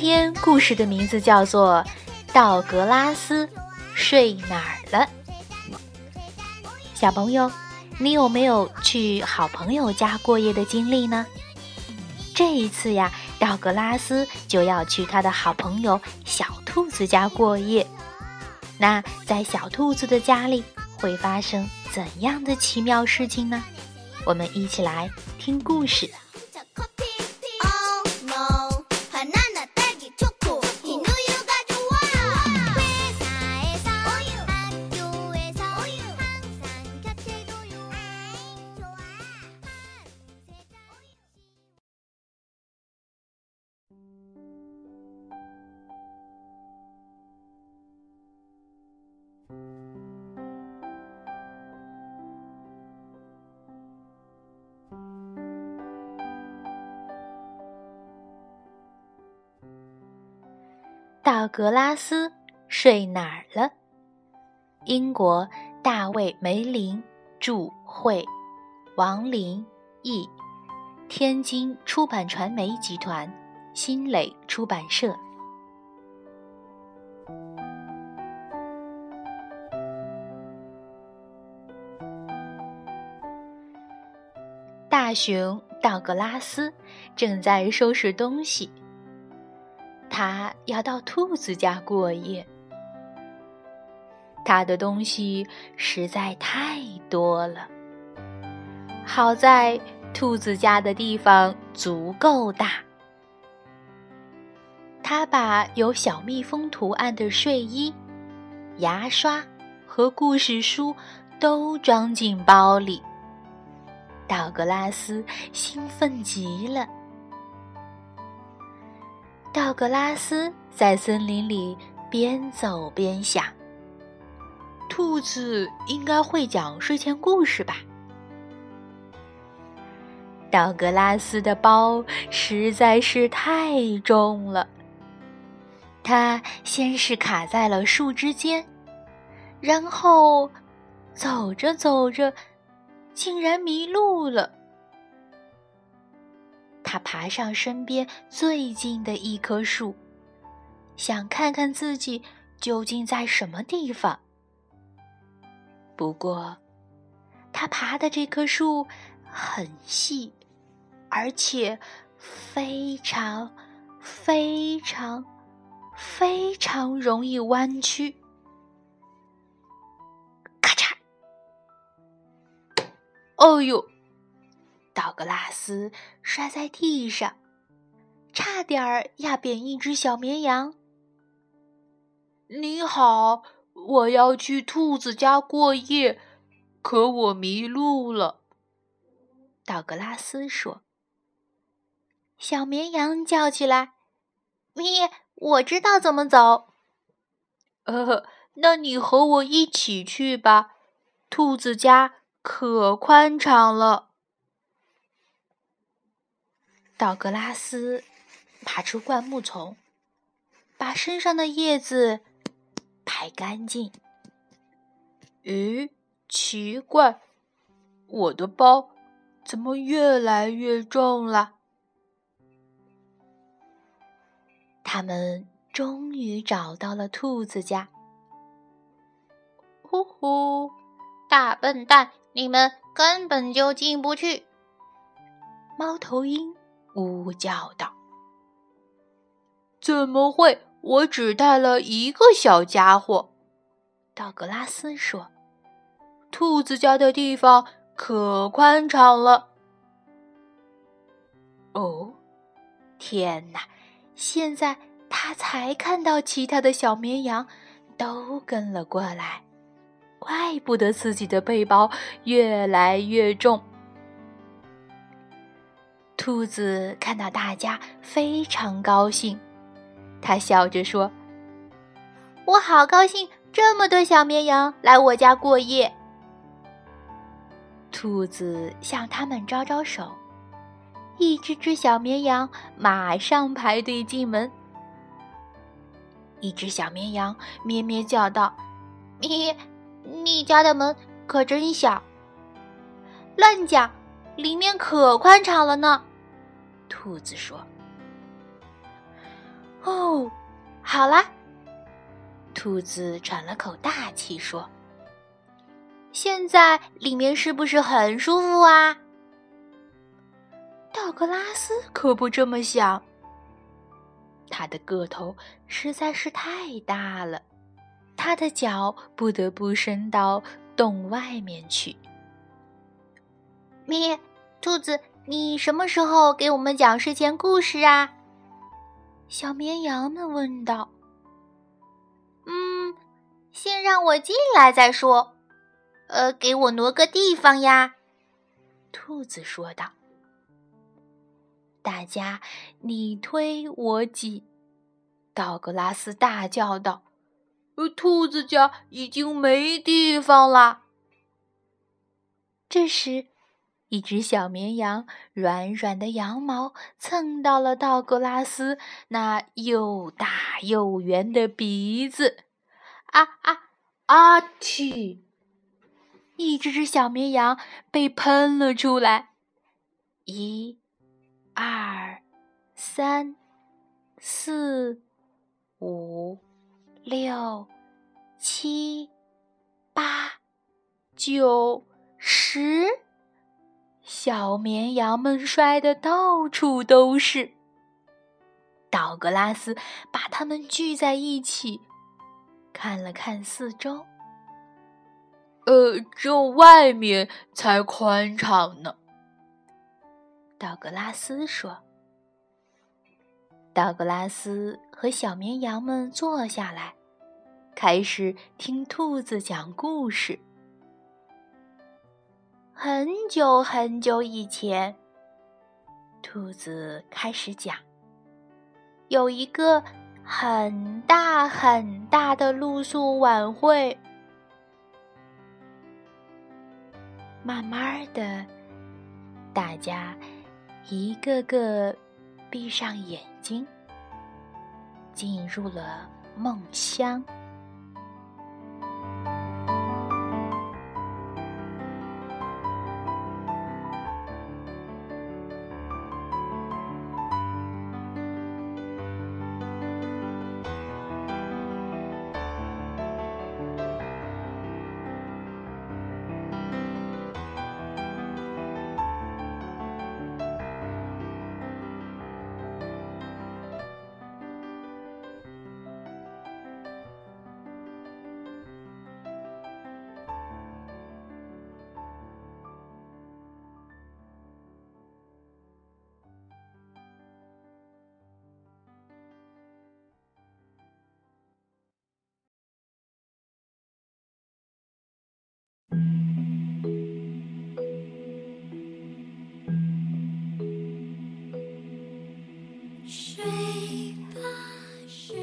今天故事的名字叫做《道格拉斯睡哪儿了》。小朋友，你有没有去好朋友家过夜的经历呢？这一次呀。道格拉斯就要去他的好朋友小兔子家过夜。那在小兔子的家里会发生怎样的奇妙事情呢？我们一起来听故事。道格拉斯睡哪儿了？英国大卫·梅林著，绘，王林译，天津出版传媒集团新蕾出版社。大熊道格拉斯正在收拾东西。他要到兔子家过夜，他的东西实在太多了。好在兔子家的地方足够大，他把有小蜜蜂图案的睡衣、牙刷和故事书都装进包里。道格拉斯兴奋极了。道格拉斯在森林里边走边想：“兔子应该会讲睡前故事吧？”道格拉斯的包实在是太重了，他先是卡在了树枝间，然后走着走着，竟然迷路了。他爬上身边最近的一棵树，想看看自己究竟在什么地方。不过，他爬的这棵树很细，而且非常、非常、非常容易弯曲。咔嚓！哦呦！道格拉斯摔在地上，差点儿压扁一只小绵羊。你好，我要去兔子家过夜，可我迷路了。道格拉斯说。小绵羊叫起来：“咪，我知道怎么走。”呃，那你和我一起去吧，兔子家可宽敞了。道格拉斯爬出灌木丛，把身上的叶子拍干净。咦，奇怪，我的包怎么越来越重了？他们终于找到了兔子家。呼呼，大笨蛋，你们根本就进不去！猫头鹰。呜呜叫道：“怎么会？我只带了一个小家伙。”道格拉斯说：“兔子家的地方可宽敞了。”哦，天哪！现在他才看到其他的小绵羊都跟了过来，怪不得自己的背包越来越重。兔子看到大家非常高兴，他笑着说：“我好高兴，这么多小绵羊来我家过夜。”兔子向他们招招手，一只只小绵羊马上排队进门。一只小绵羊咩咩叫道：“你，你家的门可真小。”乱讲，里面可宽敞了呢。兔子说：“哦，好啦。”兔子喘了口大气说：“现在里面是不是很舒服啊？”道格拉斯可不这么想。他的个头实在是太大了，他的脚不得不伸到洞外面去。咪，兔子。你什么时候给我们讲睡前故事啊？小绵羊们问道。嗯，先让我进来再说。呃，给我挪个地方呀。兔子说道。大家你推我挤，道格拉斯大叫道：“呃，兔子家已经没地方了。”这时。一只小绵羊软软的羊毛蹭到了道格拉斯那又大又圆的鼻子，啊啊啊！嚏！一只只小绵羊被喷了出来。一、二、三、四、五、六、七、八、九、十。小绵羊们摔得到处都是。道格拉斯把它们聚在一起，看了看四周。呃，这外面才宽敞呢。道格拉斯说。道格拉斯和小绵羊们坐下来，开始听兔子讲故事。很久很久以前，兔子开始讲：有一个很大很大的露宿晚会。慢慢的，大家一个个闭上眼睛，进入了梦乡。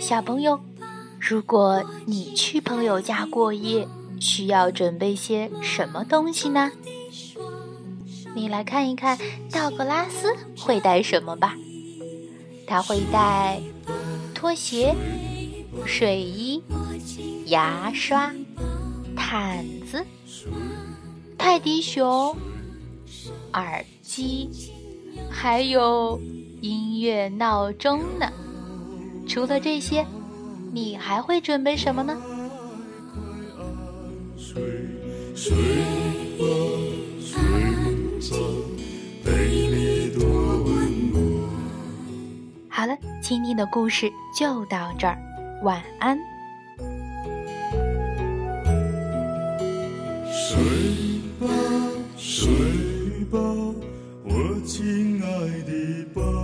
小朋友，如果你去朋友家过夜，需要准备些什么东西呢？你来看一看，道格拉斯会带什么吧。他会带拖鞋、睡衣、牙刷、毯子、泰迪熊、耳机，还有音乐闹钟呢。除了这些，你还会准备什么呢？好了，今天的故事就到这儿，晚安。睡吧，睡吧，我亲爱的宝。